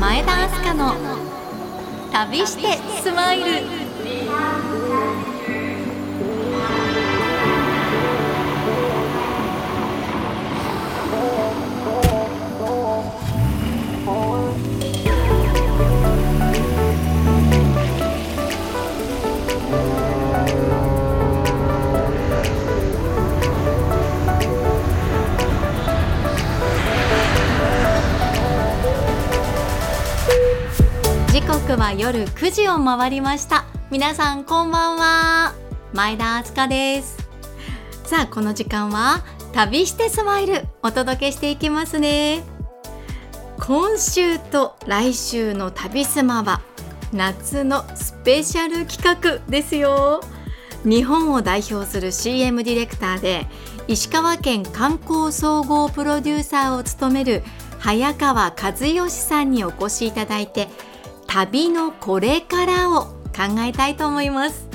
前田明日香の旅してスマイル。刻は夜9時を回りました。皆さんこんばんは。前田敦香です。さあこの時間は旅してスマイルお届けしていきますね。今週と来週の旅スマは夏のスペシャル企画ですよ。日本を代表する CM ディレクターで石川県観光総合プロデューサーを務める早川和義さんにお越しいただいて旅のこれからを考えたいと思います。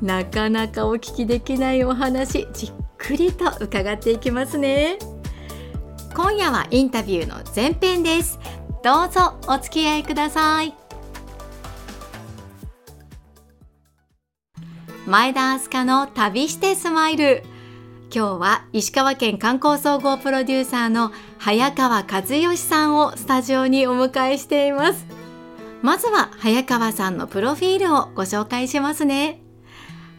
なかなかお聞きできないお話じっくりと伺っていきますね。今夜はインタビューの前編です。どうぞお付き合いください。前田明日香の旅してスマイル。今日は石川県観光総合プロデューサーの早川和義さんをスタジオにお迎えしています。まずは早川さんのプロフィールをご紹介しますね。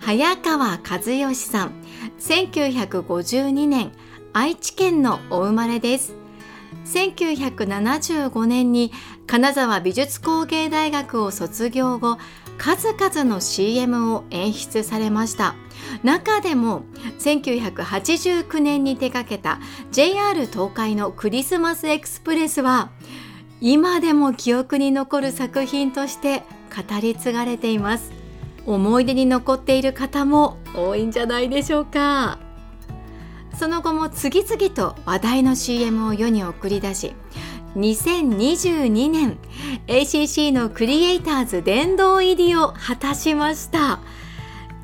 早川和義さん1952年愛知県のお生まれです。1975年に金沢美術工芸大学を卒業後数々の CM を演出されました。中でも1989年に手掛けた JR 東海のクリスマスエクスプレスは今でも記憶に残る作品として語り継がれています。思い出に残っている方も多いんじゃないでしょうか。その後も次々と話題の CM を世に送り出し2022年 ACC のクリエイターズ殿堂入りを果たしました。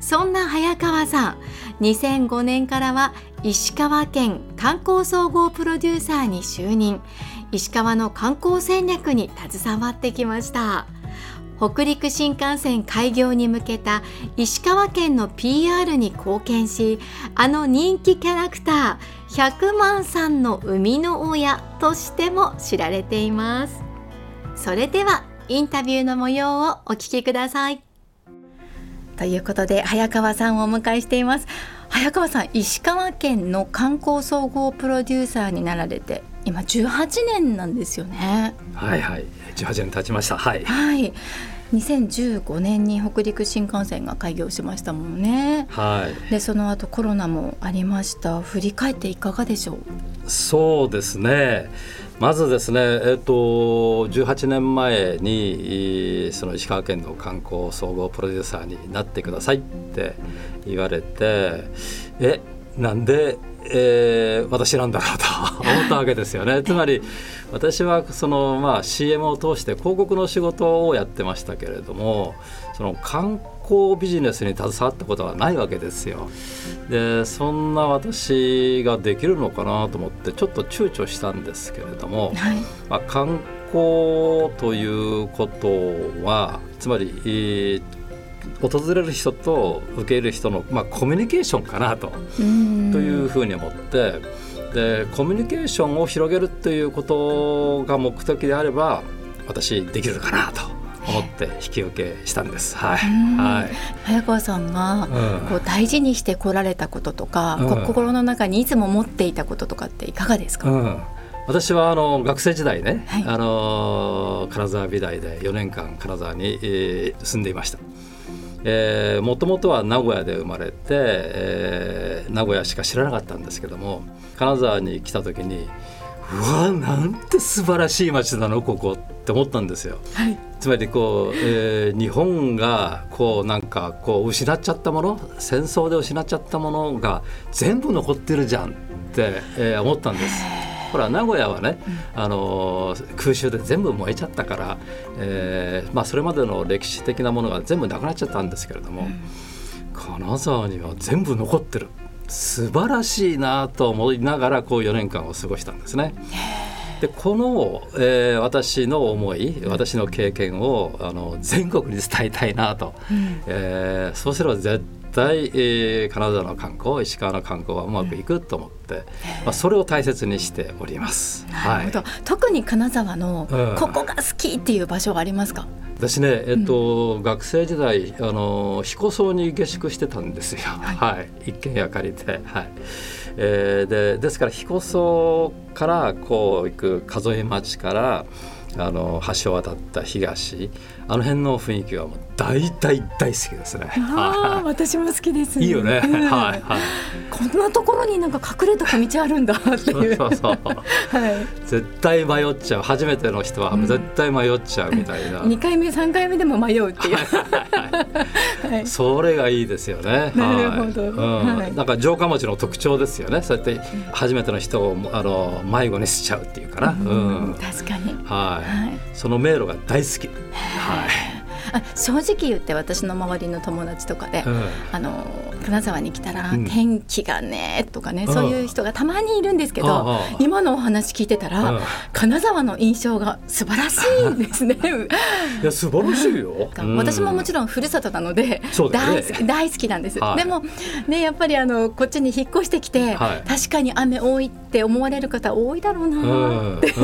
そんな早川さん2005年からは石川県観光総合プロデューサーに就任。石川の観光戦略に携わってきました。北陸新幹線開業に向けた石川県の PR に貢献しあの人気キャラクター100万さんの生みの親としても知られています。それではインタビューの模様をお聞きください。ということで早川さんをお迎えしています。早川さん石川県の観光総合プロデューサーになられて今18年なんですよね。はいはい。18年経ちました。はい、はい、2015年に北陸新幹線が開業しましたもんね。はい。でその後コロナもありました。振り返っていかがでしょう？そうですね。まずですね、えっと、18年前にその石川県の観光総合プロデューサーになってくださいって言われてえなんで、えー、私なんだろうと 思ったわけですよね。つまり私はその、まあ、CM を通して広告の仕事をやってましたけれどもその観光ビジネスに携わったことはないわけですよ。でそんな私ができるのかなと思ってちょっと躊躇したんですけれども、はい、まあ、観光ということはつまり、えー訪れる人と受け入れる人の、まあ、コミュニケーションかなと。というふうに思って。でコミュニケーションを広げるということが目的であれば私できるかなと思って引き受けしたんです。はい、はい、早川さんがこう大事にしてこられたこととか、うん、心の中にいつも持っていたこととかっていかがですか、うん。私はあの学生時代ね、はい、あの金沢美大で4年間金沢に、えー、住んでいました。もともとは名古屋で生まれて、えー、名古屋しか知らなかったんですけども金沢に来た時にうわなんて素晴らしい街なのここって思ったんですよ。はい、つまりこう、えー、日本がこうなんかこう失っちゃったもの戦争で失っちゃったものが全部残ってるじゃんって、えー、思ったんです。ほら名古屋はね、うん、あの空襲で全部燃えちゃったから、えーまあ、それまでの歴史的なものが全部なくなっちゃったんですけれども、うん、金沢には全部残ってる。素晴らしいなと思いながらこう4年間を過ごしたんですね。でこの、えー、私の思い私の経験をあの全国に伝えたいなと、うん、えー、そうすれば絶対、えー、金沢の観光石川の観光はうまくいくと思って、うん、まあ、それを大切にしております。はい、特に金沢のここが好きっていう場所はありますか、私ね、えっと、うん、学生時代あの彦荘に下宿してたんですよ、はい、はい、一軒家借りて、はい。えー、でですから彦荘からこう行く数え町からあの橋を渡った東あの辺の雰囲気はもう大大大好きですね。ああ、私も好きです。いいよね。はいはい。こんなところになんか隠れた小道あるんだっていう。そうそうはい。絶対迷っちゃう。初めての人は絶対迷っちゃうみたいな。二、うん、回目三回目でも迷うっていう。はい。それがいいですよね。なるほど。うん。はい、なんか城下町の特徴ですよね。そうやって初めての人をあの迷子にしちゃうっていうかな。うん。確かに。はい。その迷路が大好き。はい。あ正直言って私の周りの友達とかで、うん、あの金沢に来たら、天気がねとかね、そういう人がたまにいるんですけど、今のお話聞いてたら、金沢の印象が素晴らしいんですね。いや素晴らしいよ。私ももちろんふるさとなので、ね、大好き大好きなんです。はい、でもねやっぱりあのこっちに引っ越してきて、はい、確かに雨多いって思われる方多いだろうなって、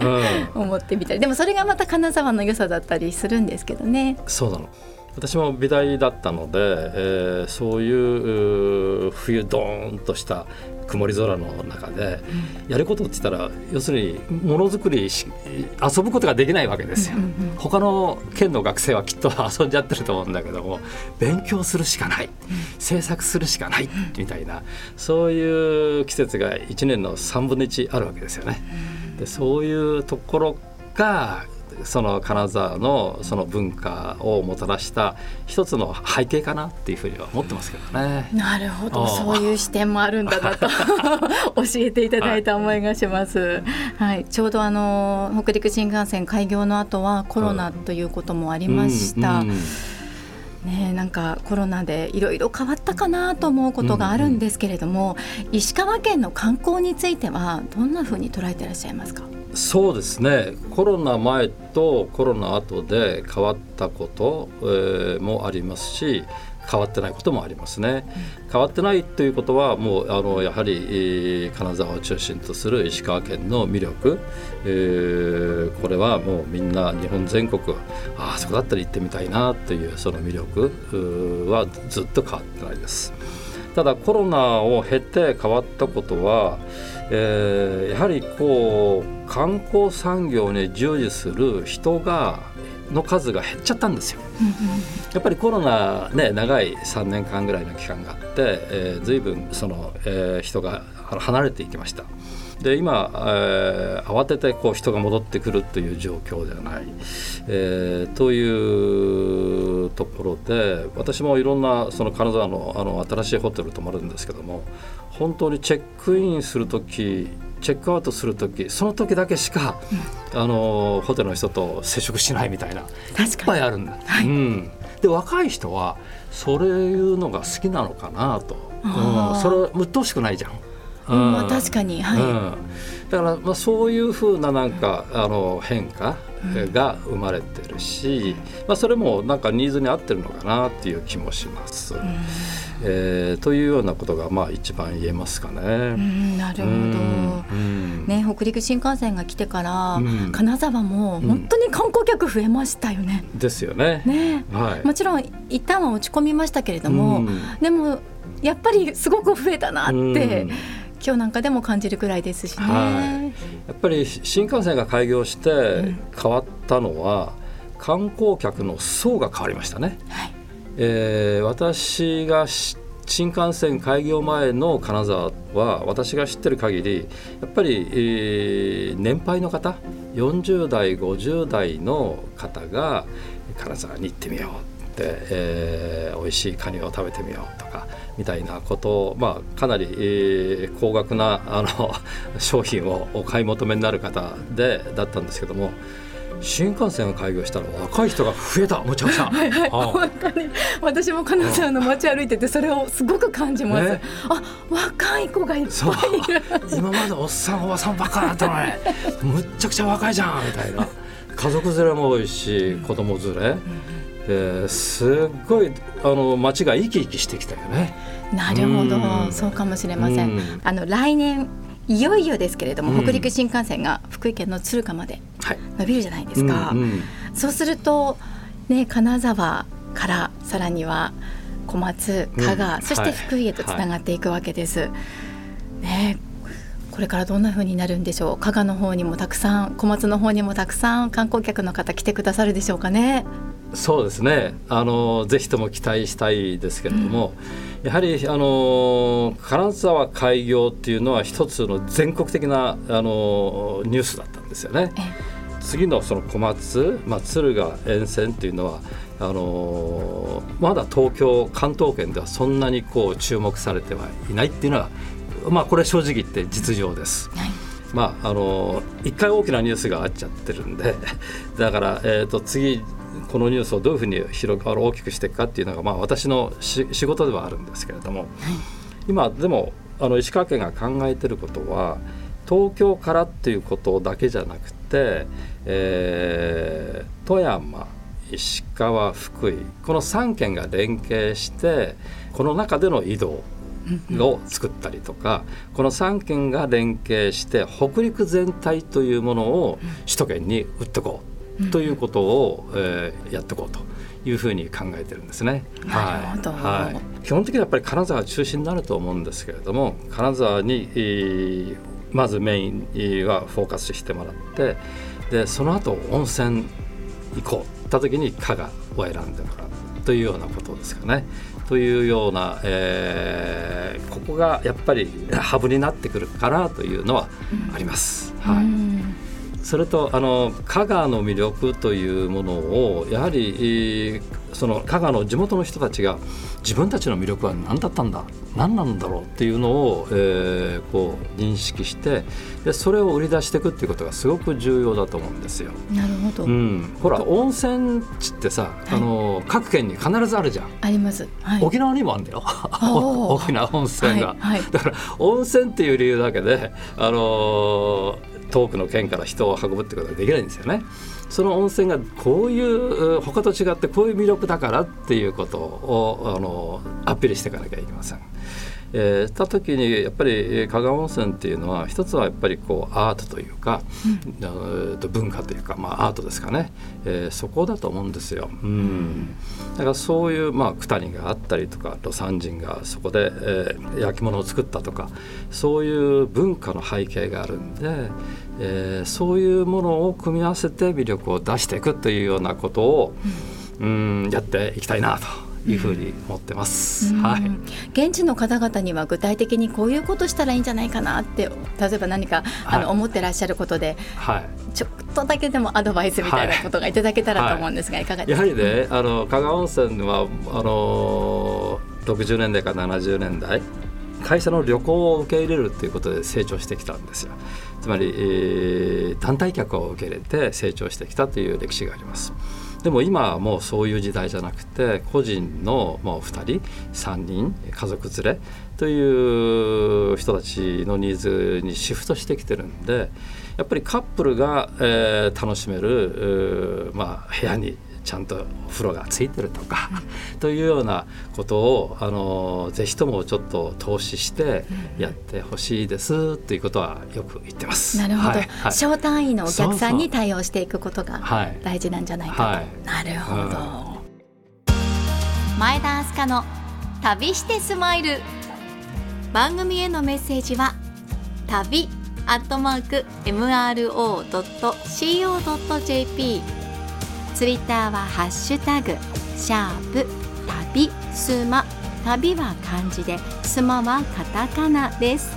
思ってみたり、でもそれがまた金沢の良さだったりするんですけどね。そうなの。私も美大だったので、えー、そういう冬ドーンとした曇り空の中でやることって言ったら要するにものづくり遊ぶことができないわけですよ。他の県の学生はきっと遊んじゃってると思うんだけども勉強するしかない。制作するしかないみたいな。そういう季節が1年の3分の1あるわけですよね。でそういうところがその金沢のその文化をもたらした一つの背景かなっていうふうには思ってますけどね。なるほど。そういう視点もあるんだなと。教えていただいた思いがします。はい、はい、ちょうどあの北陸新幹線開業の後はコロナということもありました。うんうんね、なんかコロナでいろいろ変わったかなと思うことがあるんですけれども、うんうん、石川県の観光についてはどんなふうに捉えていらっしゃいますか？そうですねコロナ前とコロナ後で変わったこと、え、もありますし変わってないこともありますね、変わってないということはもうあのやはり金沢を中心とする石川県の魅力、えー、これはもうみんな日本全国ああそこだったら行ってみたいなというその魅力はずっと変わってないです。ただコロナを経て変わったことはえー、やはりこう観光産業に従事する人がの数が減っちゃったんですよ。やっぱりコロナね長い3年間ぐらいの期間があって、えー、随分その、えー、人が離れていきました。で今、えー、慌ててこう人が戻ってくるという状況ではない、えー、というところで私もいろんなその金沢のあの新しいホテル泊まるんですけども本当にチェックインする時チェックアウトする時その時だけしか、うん、あのホテルの人と接触しないみたいないっぱいあるんだ。はい、うん、で若い人はそれいうのが好きなのかなと、うん、それうっとうしくないじゃん。うん、まあ、確かに、はい、うん、だからまあそういうふうななんかあの変化が生まれてるし、まあ、それもなんかニーズに合ってるのかなっていう気もします。うん。えー、というようなことがまあ一番言えますかね。なるほど、ね、北陸新幹線が来てから、金沢も本当に観光客増えましたよね。ですよね。ね、はい、もちろん一旦は落ち込みましたけれども、でもやっぱりすごく増えたなって。今日なんかでも感じるくらいですしね、はい、やっぱり新幹線が開業して変わったのは、うん、観光客の層が変わりましたね。はい。えー、私が新幹線開業前の金沢は私が知ってる限りやっぱり、えー、年配の方40代50代の方が金沢に行ってみようって、えー、美味しいカニを食べてみようとかみたいなことを、まあ、かなり、えー、高額なあの 商品をお買い求めになる方でだったんですけども新幹線が開業したら若い人が増えたむちゃくちゃ。はいはい、本当に私も金沢の街歩いててそれをすごく感じます。ね、あ若い子がいっぱい。今までおっさんおばさんばっかだったのにむっちゃくちゃ若いじゃんみたいな。家族連れも多いし子供連れ。えー、すっごいあの街が生き生きしてきたよね。なるほど、うそうかもしれません。あの来年いよいよですけれども、うん、北陸新幹線が福井県の敦賀まで伸びるじゃないですか、はいうんうん、そうすると、ね、金沢からさらには小松加賀、うん、そして福井へとつながっていくわけです。はいはい、ねこれからどんな風になるんでしょう？加賀の方にもたくさん小松の方にもたくさん観光客の方来てくださるでしょうかね？そうですねあのぜひとも期待したいですけれども、うん、やはりあの金沢開業っていうのは一つの全国的なあのニュースだったんですよね。次のその小松、まあ、敦賀沿線っていうのはあのまだ東京関東圏ではそんなにこう注目されてはいないっていうのは、まあ、これ正直言って実情です。はい。まあ、あの一回大きなニュースがあっちゃってるんで だから、えーと次このニュースをどういうふうに広がる大きくしていくかっていうのが、まあ、私の仕事ではあるんですけれども、はい、今でもあの石川県が考えてることは東京からっていうことだけじゃなくて、えー、富山石川福井この3県が連携してこの中での移動を作ったりとかこの3県が連携して北陸全体というものを首都圏に売っていこうということを、えー、やっていこうというふうに考えてるんですね。はい、はい、基本的にはやっぱり金沢が中心になると思うんですけれども金沢に、えー、まずメインはフォーカスしてもらってでその後温泉行こうった時に加賀を選んでもらうというようなことですかね。というような、えー、ここがやっぱりハブになってくるかなというのはあります。はいそれとあの香川の魅力というものをやはりその香川の地元の人たちが自分たちの魅力は何だったんだ何なんだろうっていうのを、えー、こう認識してでそれを売り出していくっていうことがすごく重要だと思うんですよ。なるほど、うん、ほら温泉地ってさ、はい、あの各県に必ずあるじゃん。あります。はい、沖縄にもあるんだよ。大きな温泉が、はい、だから温泉っていう理由だけであのー遠くの県から人を運ぶってことができないんですよね。その温泉がこういう他と違ってこういう魅力だからっていうことをあのアピールしていかなきゃいけません。えー、した時にやっぱり加賀温泉っていうのは一つはやっぱりこうアートというか、うん、と文化というか、まあ、アートですかね、えー、そこだと思うんですよ。うん、だからそういう、まあ、九谷があったりとか魯山人がそこで、えー、焼き物を作ったとかそういう文化の背景があるんで、えー、そういうものを組み合わせて魅力を出していくというようなことを、うん、やっていきたいなと。いうふうに思ってます、はい、現地の方々には具体的にこういうことしたらいいんじゃないかなって例えば何か、あの思ってらっしゃることで、はい、ちょっとだけでもアドバイスみたいなことがいただけたらと思うんですが、い、かがですか、やはりねあの加賀温泉はあの60年代から70年代会社の旅行を受け入れるということで成長してきたんですよ。つまり、えー、団体客を受け入れて成長してきたという歴史があります。でも今はもうそういう時代じゃなくて個人のもう2人3人家族連れという人たちのニーズにシフトしてきてるんでやっぱりカップルが、えー、楽しめる、まあ、部屋にちゃんとお風呂がついてるとか、というようなことをあのぜひともちょっと投資してやってほしいですということはよく言ってます。なるほど、はい。はい、小単位のお客さんに対応していくことが大事なんじゃないかと。はい、なるほど、うん、前田明日香の旅してスマイル。番組へのメッセージは旅アットマーク MRO.CO.JP ツイッターはハッシュタグシャープ旅スマ。旅は漢字でスマはカタカナです。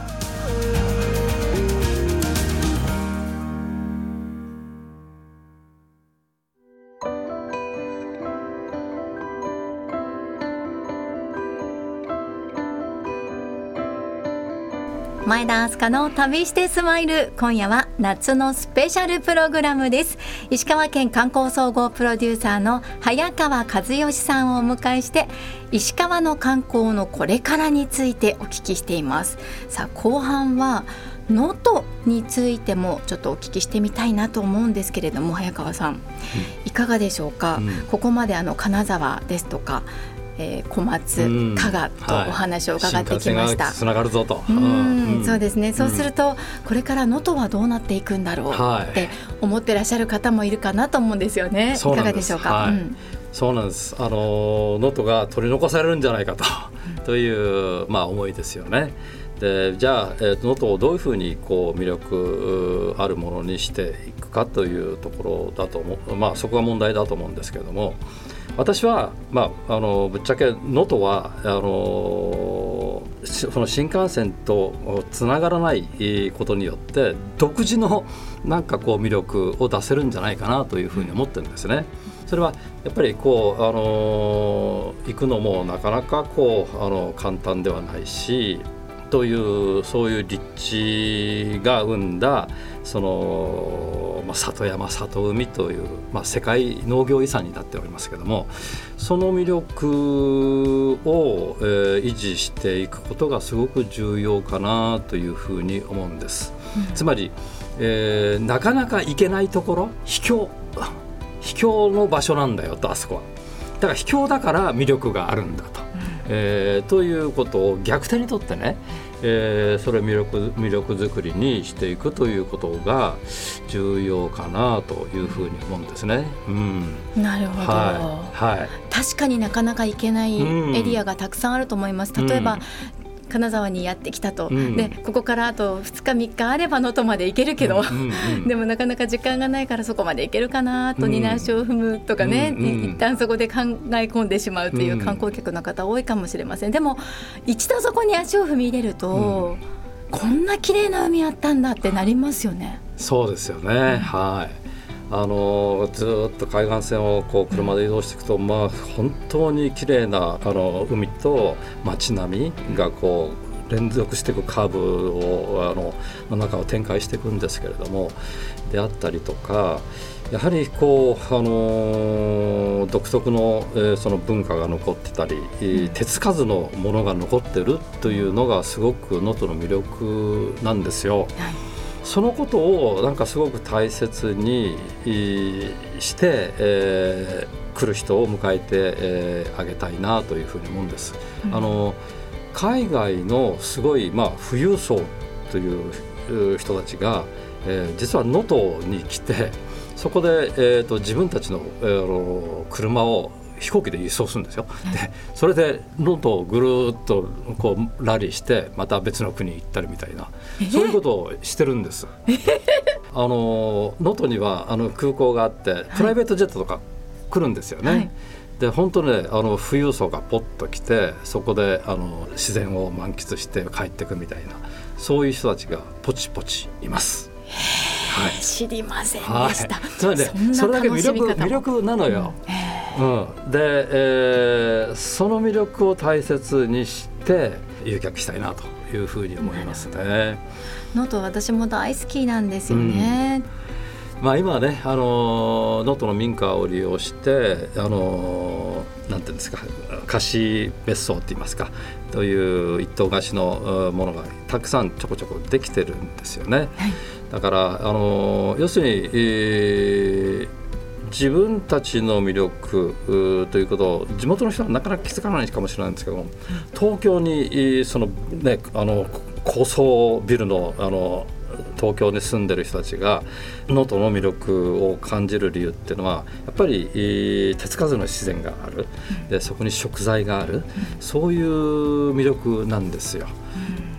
前田明日香の旅してスマイル。今夜は夏のスペシャルプログラムです。石川県観光総合プロデューサーの早川和義さんをお迎えして石川の観光のこれからについてお聞きしています。さあ後半は能登についてもちょっとお聞きしてみたいなと思うんですけれども早川さん、うん、いかがでしょうか、うん、ここまであの金沢ですとかえー、小松、加賀とお話を伺ってきました。つ、な、がるぞと。そうですね。そうすると、これから能登はどうなっていくんだろうって思ってらっしゃる方もいるかなと思うんですよね。いかがでしょうか？はいそうなんです。あの能登が取り残されるんじゃないかと、というまあ思いですよね。でじゃあ能登、えー、をどういうふうにこう魅力あるものにしていくかというところだと思う、まあ、そこが問題だと思うんですけれども私は、まあ、あのぶっちゃけ能登はあのその新幹線とつながらないことによって独自のなんかこう魅力を出せるんじゃないかなというふうに思ってるんですね。それはやっぱりこう、あの行くのもなかなかこうあの簡単ではないしというそういう立地が生んだその、まあ、里山里海という、まあ、世界農業遺産になっておりますけどもその魅力を、えー、維持していくことがすごく重要かなというふうに思うんです。うん、つまり、えー、なかなか行けないところ秘境秘境の場所なんだよとあそこは。だから秘境だから魅力があるんだと。えー、ということを逆手にとってね、えー、それ魅力魅力づくりにしていくということが重要かなというふうに思うんですね。うん、なるほど、はい、はい、確かになかなか行けないエリアがたくさんあると思います。例えば、金沢にやってきたと、うん、でここからあと2日3日あれば能登まで行けるけど、うんうんうん、でもなかなか時間がないからそこまで行けるかなと二足を踏むとかね、うんうん、一旦そこで考え込んでしまうという観光客の方多いかもしれません。でも一度そこに足を踏み入れると、こんな綺麗な海あったんだってなりますよね。そうですよね、はいあのずっと海岸線をこう車で移動していくと、まあ、本当に綺麗なあな海と街並みがこう連続していくカーブをあのの中を展開していくんですけれどもであったりとかやはりこう、あの独特の,、えー、その文化が残ってたり、手つかずのものが残ってるというのがすごく能登の魅力なんですよ。はいそのことをなんかすごく大切にして、えー、来る人を迎えて、えー、あげたいなというふうに思うんです。うん、あの海外のすごい、まあ、富裕層という人たちが、えー、実は能登に来てそこで、えーと、自分たちの、えー、車を飛行機で輸送するんですよ。でそれでロンドンをぐるっとこうラリーしてまた別の国行ったりみたいなそういうことをしてるんです。あの能登にはあの空港があってプライベートジェットとか来るんですよね。はいで本当ねあの富裕層がポッと来てそこであの自然を満喫して帰ってくみたいなそういう人たちがポチポチいます。はい、知りませんでした。はい、つまりねそれだけ魅力魅力なのよ。うんうん、で、えー、その魅力を大切にして誘客したいなというふうに思いますね。能登私も大好きなんですよね。うん、まあ今はねあの能登の民家を利用してあのなんていうんですか貸し別荘って言いますかという一棟貸しのものがたくさんちょこちょこできてるんですよね。はい、だからあの要するに、えー自分たちの魅力ということを地元の人はなかなか気づかないかもしれないんですけども東京にその、ね、あの高層ビルのあの東京に住んでる人たちが能登の魅力を感じる理由っていうのはやっぱり手つかずの自然があるでそこに食材があるそういう魅力なんですよ。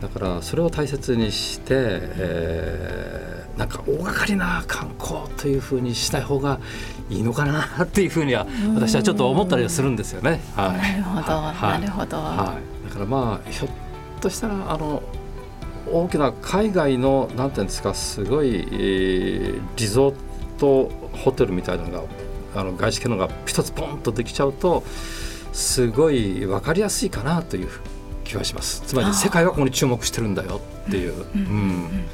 だからそれを大切にして、えー、なんか大掛かりな観光というふうにしたい方がいいのかなっていうふうには私はちょっと思ったりするんですよね。はい、なるほど、はい、なるほど、はい、だからまあひょっとしたらあの大きな海外のなんていうんですかすごい、えー、リゾートホテルみたいなのがあの外資系のが一つポンとできちゃうとすごい分かりやすいかなという気がします。つまり世界はここに注目してるんだよっていう。うん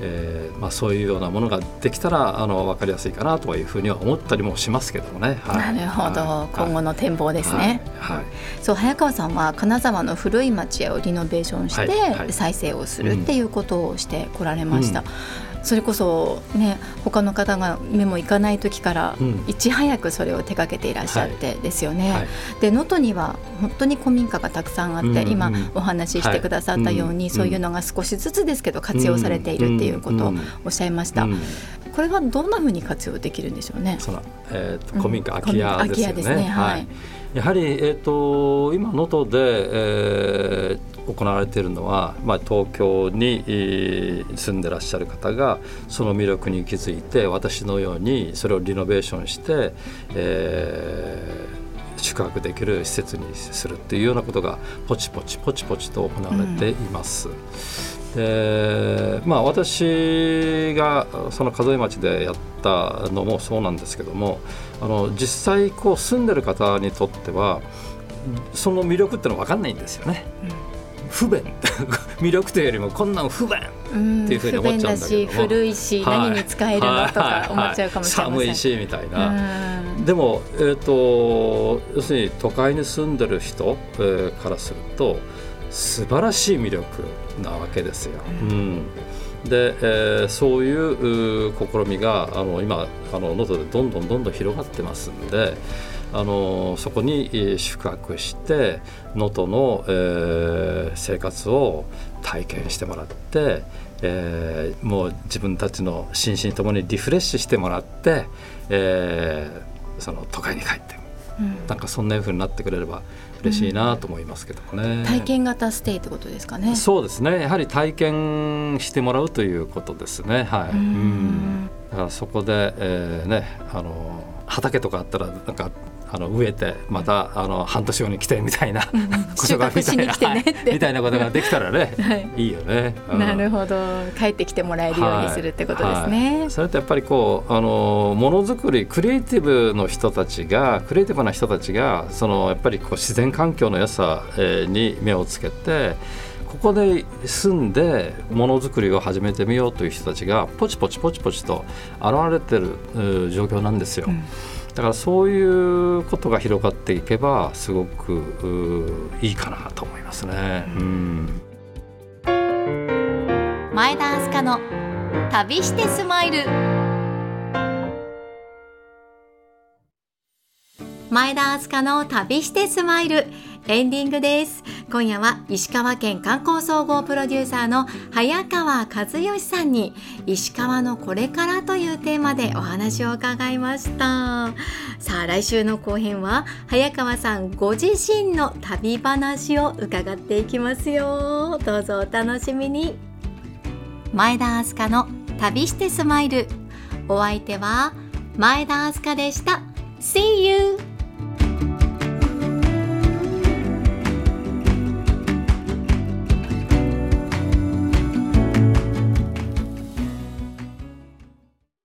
えーまあ、そういうようなものができたらあの分かりやすいかなというふうには思ったりもしますけどもね。はい、なるほど、はい、今後の展望ですね。はい、はい、そう早川さんは金沢の古い町をリノベーションして再生をするっていうことをしてこられました。うんそれこそね他の方が目もいかない時からいち早くそれを手掛けていらっしゃってですよね。はい。はい、で能登には本当に古民家がたくさんあって、うんうん、今お話ししてくださったように、はい、そういうのが少しずつですけど活用されているっていうことをおっしゃいました。これはどんなふうに活用できるんでしょうね？そのえーと、古民家、空き家ですよね。ね。はい、やはりえっ、ー、と今能登で、えー行われているのは、まあ、東京に住んでらっしゃる方がその魅力に気づいて私のようにそれをリノベーションして、えー、宿泊できる施設にするっていうようなことがポチポチポチポチと行われています。うんでまあ、私がその数え町でやったのもそうなんですけどもあの実際こう住んでる方にとってはその魅力ってのは分かんないんですよね。うん不便。魅力というよりもこんなん不便。っていうふうに思っちゃうんだけど古いし、何に使えるのとか思っちゃうかもしれません、寒い。しみたい。なでも、えーと、要するに都会に住んでる人、えー、からすると素晴らしい魅力なわけですよ。うん、うん。で、えー、そういう試みがあの今あの能登でどんどんどんどん広がってますんで。あのそこに宿泊して能登の、えー、生活を体験してもらって、えー、もう自分たちの心身ともにリフレッシュしてもらって、えー、その都会に帰って、うん、なんかそんなふうになってくれれば嬉しいなと思いますけどもね、うん、体験型ステイってことですかね。そうですね。やはり体験してもらうということですね。はい、うん、だからそこで、えー、ねあの畑とかあったらなんかあの植えてまたあの半年後に来てみたいな、うん、ことがみたいな、はい、みたいなことができたらね、はい、いいよね、うん、なるほど。帰ってきてもらえるようにするってことですね、はい、それとやっぱりこうあのものづくりクリエイティブの人たちがクリエイティブな人たちがそのやっぱりこう自然環境の良さに目をつけてここで住んでものづくりを始めてみようという人たちがポチポチポチポチと現れてる状況なんですよ。うんだからそういうことが広がっていけばすごくいいかなと思いますね。うん、前田明日香の旅してスマイル。前田明日香の旅してスマイルエンディングです。今夜は石川県観光総合プロデューサーの早川和義さんに石川のこれからというテーマでお話を伺いました。さあ来週の後編は早川さんご自身の旅話を伺っていきますよ。どうぞお楽しみに。前田明日香の旅してスマイル。お相手は前田明日香でした。See you!